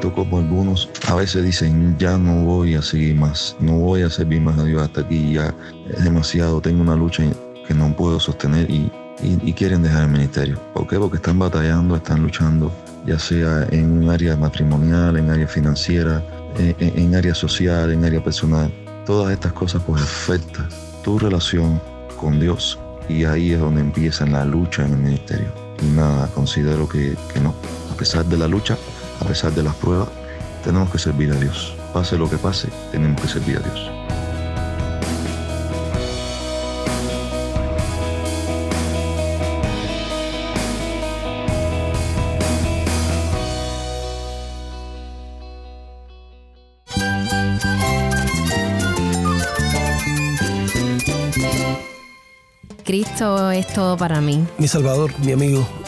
como algunos a veces dicen, ya no voy a seguir más, no voy a servir más a Dios hasta aquí, ya es demasiado, tengo una lucha que no puedo sostener y, quieren dejar el ministerio. ¿Por qué? Porque están batallando, están luchando, ya sea en un área matrimonial, en área financiera, en, en área social, en área personal. Todas estas cosas pues afectan tu relación con Dios y ahí es donde empieza la lucha en el ministerio. Nada, considero que, que no. A pesar de la lucha, a pesar de las pruebas, tenemos que servir a Dios. Pase lo que pase, tenemos que servir a Dios. Cristo es todo para mí. Mi Salvador, mi amigo,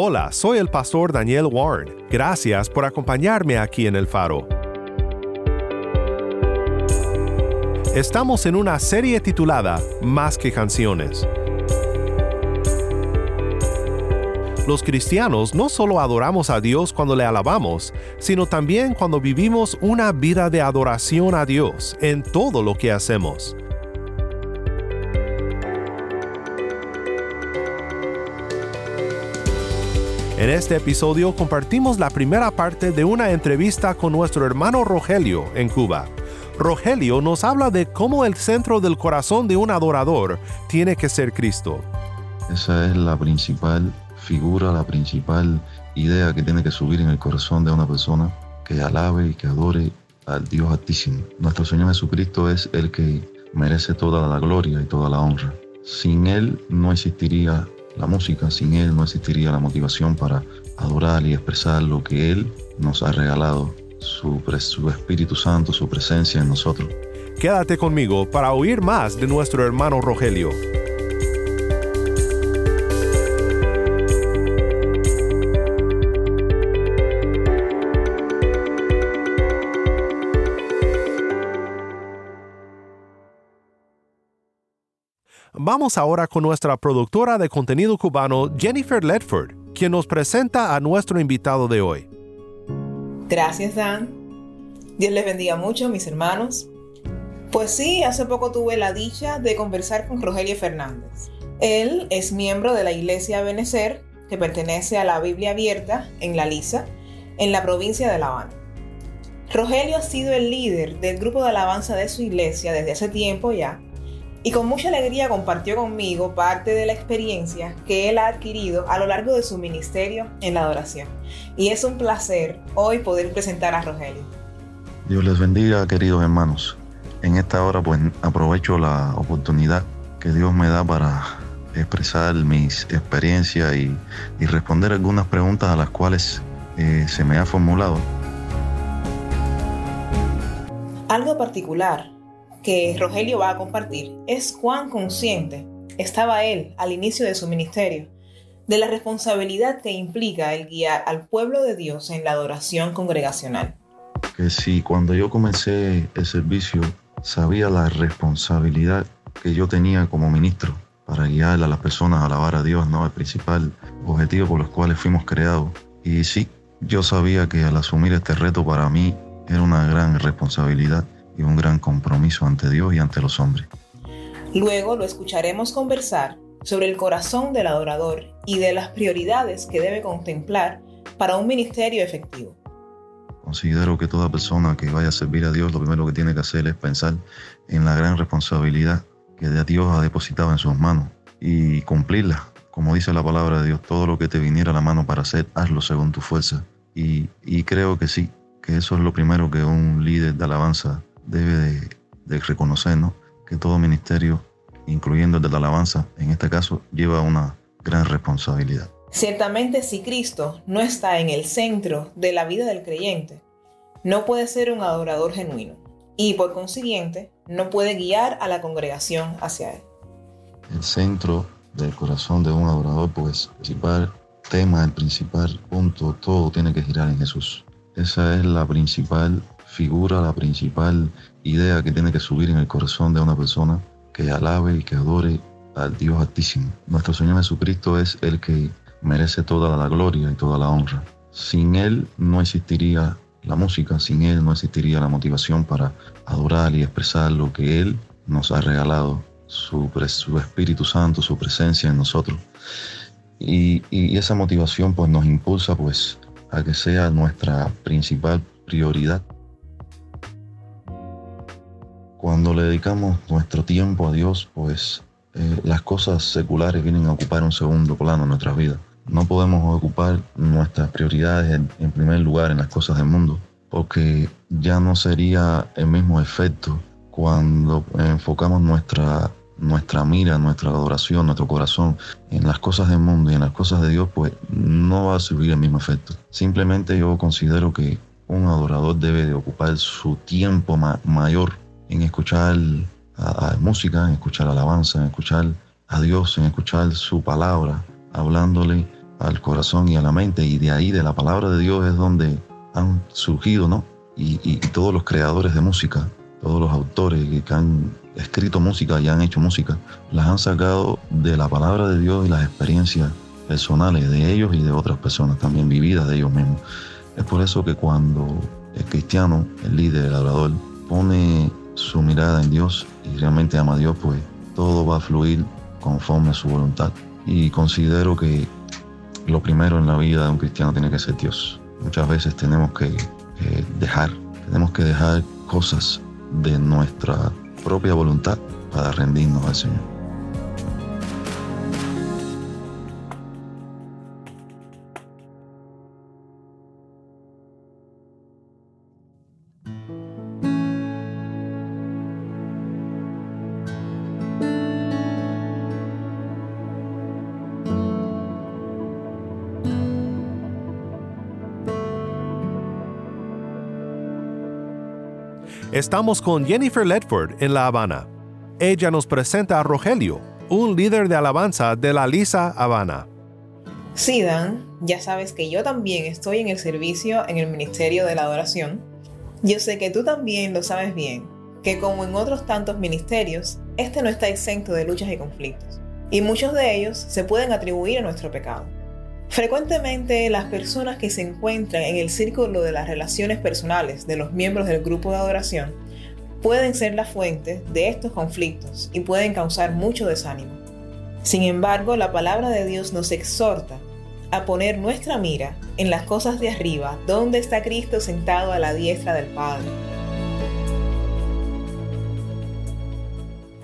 Hola, soy el pastor Daniel Warren. Gracias por acompañarme aquí en el faro. Estamos en una serie titulada Más que canciones. Los cristianos no solo adoramos a Dios cuando le alabamos, sino también cuando vivimos una vida de adoración a Dios en todo lo que hacemos. En este episodio compartimos la primera parte de una entrevista con nuestro hermano Rogelio en Cuba. Rogelio nos habla de cómo el centro del corazón de un adorador tiene que ser Cristo. Esa es la principal figura, la principal idea que tiene que subir en el corazón de una persona que alabe y que adore al Dios Altísimo. Nuestro Señor Jesucristo es el que merece toda la gloria y toda la honra. Sin Él no existiría la música. Sin Él no existiría la motivación para adorar y expresar lo que Él nos ha regalado, su, Espíritu Santo, su presencia en nosotros. Quédate conmigo para oír más de nuestro hermano Rogelio. Vamos ahora con nuestra productora de contenido cubano, Jennifer Ledford, quien nos presenta a nuestro invitado de hoy. Gracias, Dan. Dios les bendiga mucho, mis hermanos. Pues sí, hace poco tuve la dicha de conversar con Rogelio Fernández. Él es miembro de la Iglesia Benecer, que pertenece a la Biblia Abierta en La Lisa, en la provincia de La Habana. Rogelio ha sido el líder del grupo de alabanza de su iglesia desde hace tiempo ya y con mucha alegría compartió conmigo parte de la experiencia que él ha adquirido a lo largo de su ministerio en la adoración. Y es un placer hoy poder presentar a Rogelio. Dios les bendiga, queridos hermanos. En esta hora pues aprovecho la oportunidad que Dios me da para expresar mis experiencias y, responder algunas preguntas a las cuales eh, se me ha formulado. Algo particular que Rogelio va a compartir es cuán consciente estaba él al inicio de su ministerio de la responsabilidad que implica el guiar al pueblo de Dios en la adoración congregacional. Que si cuando yo comencé el servicio sabía la responsabilidad que yo tenía como ministro para guiar a las personas a alabar a Dios, ¿no? El principal objetivo por los cuales fuimos creados. Y sí, yo sabía que al asumir este reto para mí era una gran responsabilidad y un gran compromiso ante Dios y ante los hombres. Luego lo escucharemos conversar sobre el corazón del adorador y de las prioridades que debe contemplar para un ministerio efectivo. Considero que toda persona que vaya a servir a Dios lo primero que tiene que hacer es pensar en la gran responsabilidad que Dios ha depositado en sus manos y cumplirla. Como dice la palabra de Dios, todo lo que te viniera a la mano para hacer, hazlo según tu fuerza. Y, y creo que sí, que eso es lo primero que un líder de alabanza debe de, reconocer que todo ministerio, incluyendo el de la alabanza, en este caso, lleva una gran responsabilidad. Ciertamente si Cristo no está en el centro de la vida del creyente, no puede ser un adorador genuino y por consiguiente no puede guiar a la congregación hacia él. El centro del corazón de un adorador, pues, el principal tema, el principal punto, todo tiene que girar en Jesús. Esa es la principal figura, la principal idea que tiene que subir en el corazón de una persona que alabe y que adore al Dios Altísimo. Nuestro Señor Jesucristo es el que merece toda la gloria y toda la honra. Sin Él no existiría la música, sin Él no existiría la motivación para adorar y expresar lo que Él nos ha regalado, su, Espíritu Santo, su presencia en nosotros. Y, y, esa motivación pues nos impulsa pues a que sea nuestra principal prioridad. Cuando le dedicamos nuestro tiempo a Dios, pues eh, las cosas seculares vienen a ocupar un segundo plano en nuestras vidas. No podemos ocupar nuestras prioridades en, primer lugar en las cosas del mundo, porque ya no sería el mismo efecto cuando enfocamos nuestra, nuestra mira, nuestra adoración, nuestro corazón en las cosas del mundo y en las cosas de Dios, pues no va a subir el mismo efecto. Simplemente yo considero que un adorador debe de ocupar su tiempo mayor en escuchar música, en escuchar alabanza, en escuchar a Dios, en escuchar su palabra, hablándole al corazón y a la mente. Y de ahí, de la palabra de Dios, es donde han surgido, ¿no? Y, todos los creadores de música, todos los autores que han escrito música y han hecho música, las han sacado de la palabra de Dios y las experiencias personales de ellos y de otras personas también vividas de ellos mismos. Es por eso que cuando el cristiano, el líder, el adorador, pone su mirada en Dios y realmente ama a Dios, pues todo va a fluir conforme a su voluntad. Y considero que lo primero en la vida de un cristiano tiene que ser Dios. Muchas veces tenemos que dejar, tenemos que dejar cosas de nuestra propia voluntad para rendirnos al Señor. Estamos con Jennifer Ledford en La Habana. Ella nos presenta a Rogelio, un líder de alabanza de la Lisa Habana. Sí, Dan, ya sabes que yo también estoy en el servicio en el Ministerio de la Adoración. Yo sé que tú también lo sabes bien, que como en otros tantos ministerios, este no está exento de luchas y conflictos, y muchos de ellos se pueden atribuir a nuestro pecado. Frecuentemente las personas que se encuentran en el círculo de las relaciones personales de los miembros del grupo de adoración pueden ser la fuente de estos conflictos y pueden causar mucho desánimo. Sin embargo, la palabra de Dios nos exhorta a poner nuestra mira en las cosas de arriba, donde está Cristo sentado a la diestra del Padre.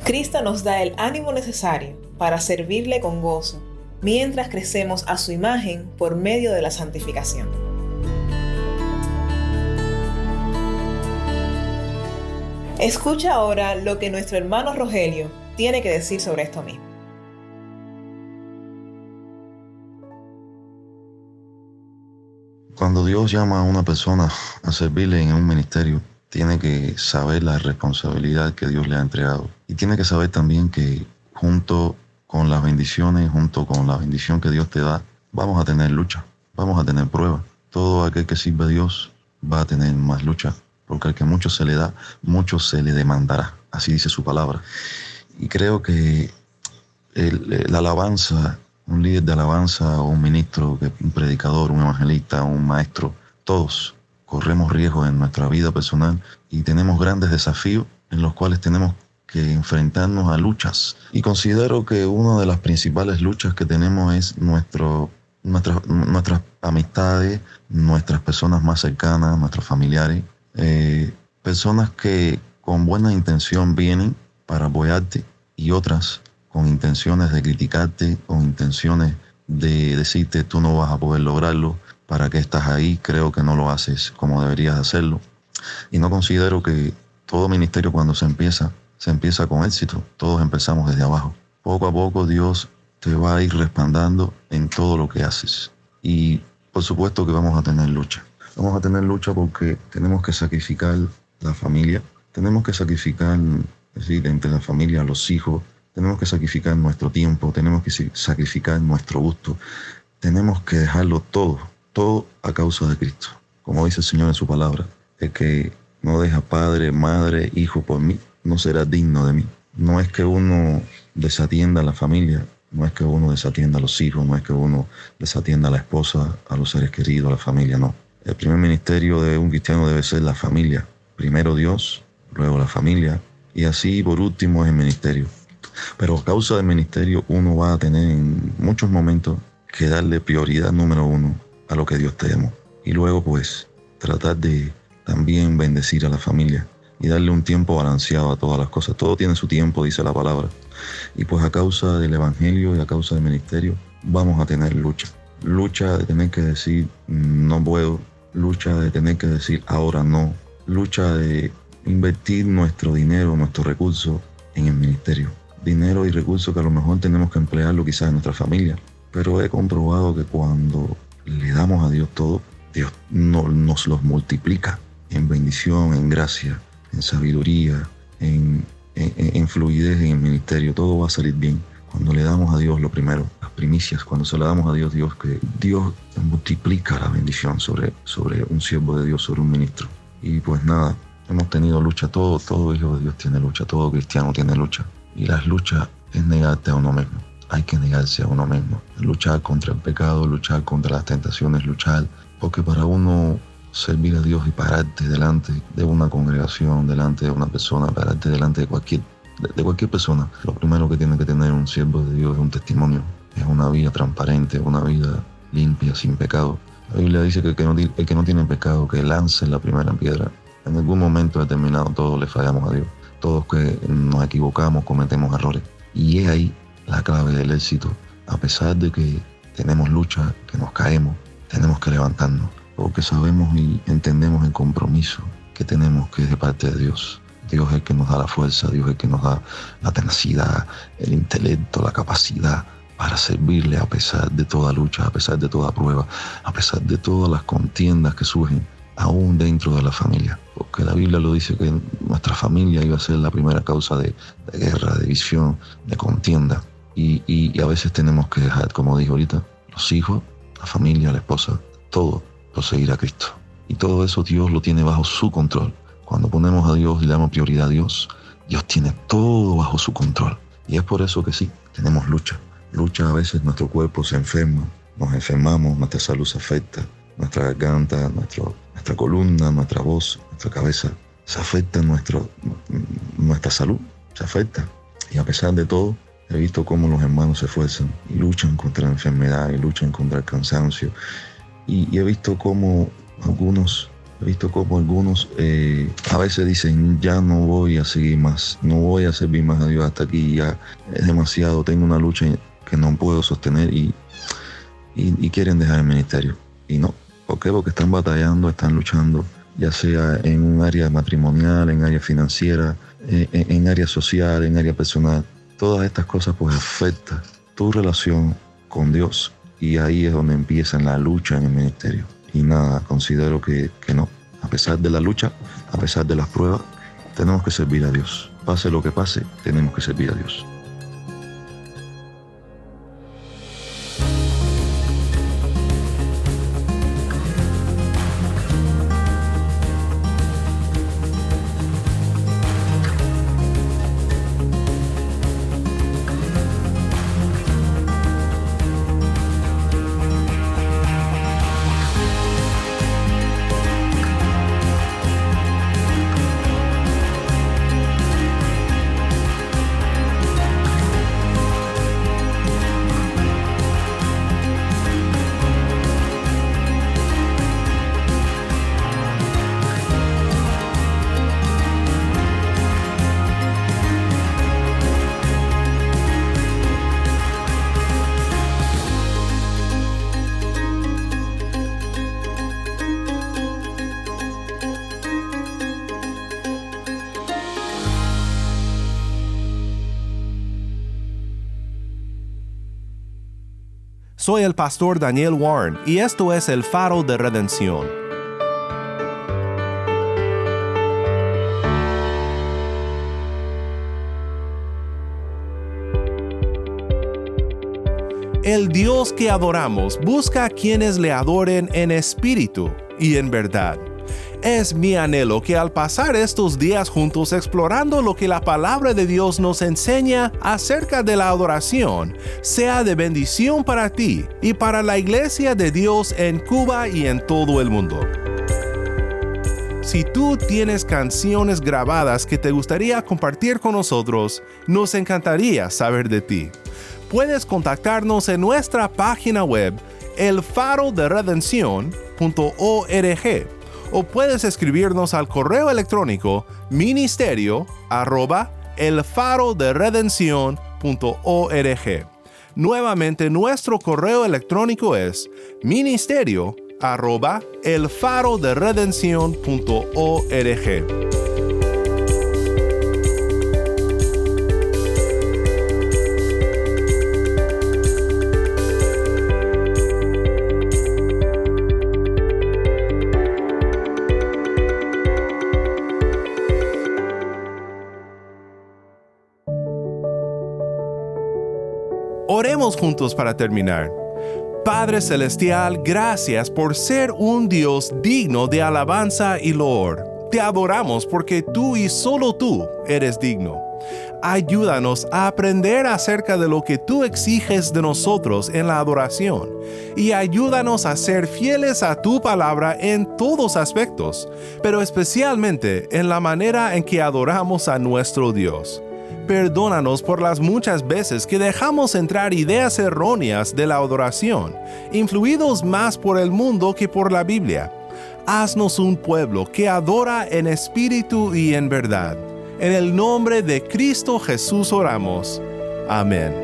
Cristo nos da el ánimo necesario para servirle con gozo mientras crecemos a su imagen por medio de la santificación. Escucha ahora lo que nuestro hermano Rogelio tiene que decir sobre esto mismo. Cuando Dios llama a una persona a servirle en un ministerio, tiene que saber la responsabilidad que Dios le ha entregado. Y tiene que saber también que junto con las bendiciones, junto con la bendición que Dios te da, vamos a tener lucha, vamos a tener pruebas. Todo aquel que sirve a Dios va a tener más lucha, porque al que mucho se le da, mucho se le demandará. Así dice su palabra. Y creo que la alabanza, un líder de alabanza un ministro, un predicador, un evangelista, un maestro, todos corremos riesgos en nuestra vida personal y tenemos grandes desafíos en los cuales tenemos que enfrentarnos a luchas. Y considero que una de las principales luchas que tenemos es nuestro, nuestras amistades, nuestras personas más cercanas, nuestros familiares, eh, personas que con buena intención vienen para apoyarte y otras con intenciones de criticarte, con intenciones de decirte tú no vas a poder lograrlo, para que estás ahí, creo que no lo haces como deberías hacerlo. Y no considero que todo ministerio cuando se empieza se empieza con éxito. Todos empezamos desde abajo. Poco a poco Dios te va a ir respaldando en todo lo que haces. Y por supuesto que vamos a tener lucha. Vamos a tener lucha porque tenemos que sacrificar la familia, tenemos que sacrificar, es decir, entre la familia, los hijos, tenemos que sacrificar nuestro tiempo, tenemos que sacrificar nuestro gusto, tenemos que dejarlo todo, todo a causa de Cristo. Como dice el Señor en su palabra, el que no deja padre, madre, hijo por mí, no será digno de mí. No es que uno desatienda a la familia, no es que uno desatienda a los hijos, no es que uno desatienda a la esposa, a los seres queridos, a la familia, no. El primer ministerio de un cristiano debe ser la familia. Primero Dios, luego la familia y así por último es el ministerio. Pero a causa del ministerio uno va a tener en muchos momentos que darle prioridad número uno a lo que Dios te llamó. Y luego pues tratar de también bendecir a la familia y darle un tiempo balanceado a todas las cosas. Todo tiene su tiempo, dice la palabra. Y pues a causa del Evangelio y a causa del ministerio vamos a tener lucha. Lucha de tener que decir no puedo, lucha de tener que decir ahora no, lucha de invertir nuestro dinero, nuestros recursos en el ministerio. Dinero y recursos que a lo mejor tenemos que emplearlo quizás en nuestra familia. Pero he comprobado que cuando le damos a Dios todo, Dios no, nos los multiplica en bendición, en gracia, en sabiduría, en, en, fluidez en el ministerio. Todo va a salir bien cuando le damos a Dios lo primero, las primicias, cuando se le damos a Dios, Dios que Dios multiplica la bendición sobre, sobre un siervo de Dios, sobre un ministro. Y pues nada, hemos tenido lucha, todo, todo hijo de Dios tiene lucha, todo cristiano tiene lucha. Y las luchas es negarte a uno mismo. Hay que negarse a uno mismo. Luchar contra el pecado, luchar contra las tentaciones, luchar. Porque para uno servir a Dios y pararte delante de una congregación, delante de una persona, pararte delante de cualquier, de, cualquier persona, lo primero que tiene que tener un siervo de Dios es un testimonio. Es una vida transparente, una vida limpia, sin pecado. La Biblia dice que no, el que no tiene pecado, que lance la primera piedra. En algún momento determinado todos le fallamos a Dios. Todos que nos equivocamos, cometemos errores. Y es ahí la clave del éxito. A pesar de que tenemos lucha, que nos caemos, tenemos que levantarnos. Porque sabemos y entendemos el compromiso que tenemos que es de parte de Dios. Dios es el que nos da la fuerza, Dios es el que nos da la tenacidad, el intelecto, la capacidad para servirle a pesar de toda lucha, a pesar de toda prueba, a pesar de todas las contiendas que surgen aún dentro de la familia. Porque la Biblia lo dice que nuestra familia iba a ser la primera causa de, guerra, de división, de contienda. Y, y, a veces tenemos que dejar, como dijo ahorita, los hijos, la familia, la esposa, todo por seguir a Cristo. Y todo eso Dios lo tiene bajo su control. Cuando ponemos a Dios y le damos prioridad a Dios, Dios tiene todo bajo su control. Y es por eso que sí, tenemos lucha lucha a veces nuestro cuerpo se enferma, nos enfermamos, nuestra salud se afecta, nuestra garganta, nuestro, nuestra columna, nuestra voz, nuestra cabeza, se afecta nuestra salud, se afecta. Y a pesar de todo, he visto cómo los hermanos se esfuerzan y luchan contra la enfermedad y luchan contra el cansancio. Y, he visto cómo algunos, he visto cómo algunos eh, a veces dicen, ya no voy a seguir más, no voy a servir más a Dios hasta aquí, ya es demasiado, tengo una lucha que no puedo sostener y, y, quieren dejar el ministerio. Y no, ¿por qué? Porque están batallando, están luchando, ya sea en un área matrimonial, en área financiera, en, en área social, en área personal. Todas estas cosas pues afectan tu relación con Dios y ahí es donde empieza la lucha en el ministerio. Y nada, considero que, que no. A pesar de la lucha, a pesar de las pruebas, tenemos que servir a Dios. Pase lo que pase, tenemos que servir a Dios. Soy el pastor Daniel Warren y esto es El Faro de Redención. El Dios que adoramos busca a quienes le adoren en espíritu y en verdad. Es mi anhelo que al pasar estos días juntos explorando lo que la palabra de Dios nos enseña acerca de la adoración, sea de bendición para ti y para la iglesia de Dios en Cuba y en todo el mundo. Si tú tienes canciones grabadas que te gustaría compartir con nosotros, nos encantaría saber de ti. Puedes contactarnos en nuestra página web elfaroderedención.org o puedes escribirnos al correo electrónico ministerio arroba elfaroderedención.org. Nuevamente nuestro correo electrónico es ministerio arroba elfaroderedención.org. Juntos para terminar. Padre Celestial, gracias por ser un Dios digno de alabanza y loor. Te adoramos porque tú y solo tú eres digno. Ayúdanos a aprender acerca de lo que tú exiges de nosotros en la adoración y ayúdanos a ser fieles a tu palabra en todos aspectos, pero especialmente en la manera en que adoramos a nuestro Dios. Perdónanos por las muchas veces que dejamos entrar ideas erróneas de la adoración, influidos más por el mundo que por la Biblia. Haznos un pueblo que adora en espíritu y en verdad. En el nombre de Cristo Jesús oramos. Amén.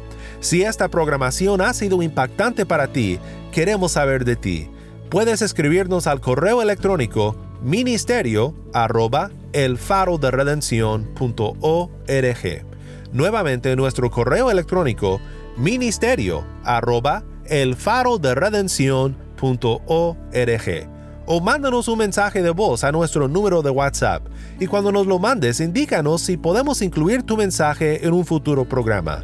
Si esta programación ha sido impactante para ti, queremos saber de ti. Puedes escribirnos al correo electrónico ministerio arroba elfaroderedención.org. Nuevamente nuestro correo electrónico ministerio arroba elfaroderedención.org o mándanos un mensaje de voz a nuestro número de WhatsApp y cuando nos lo mandes indícanos si podemos incluir tu mensaje en un futuro programa.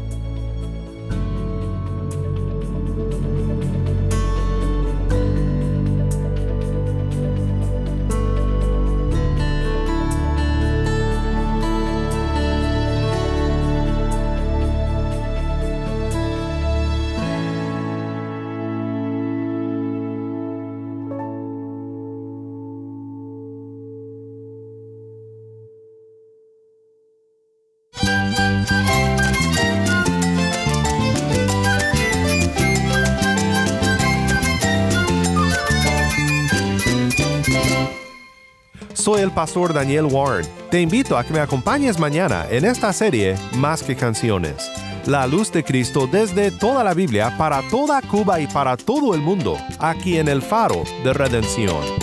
Soy el pastor Daniel Warren. Te invito a que me acompañes mañana en esta serie Más que canciones. La luz de Cristo desde toda la Biblia para toda Cuba y para todo el mundo, aquí en el faro de redención.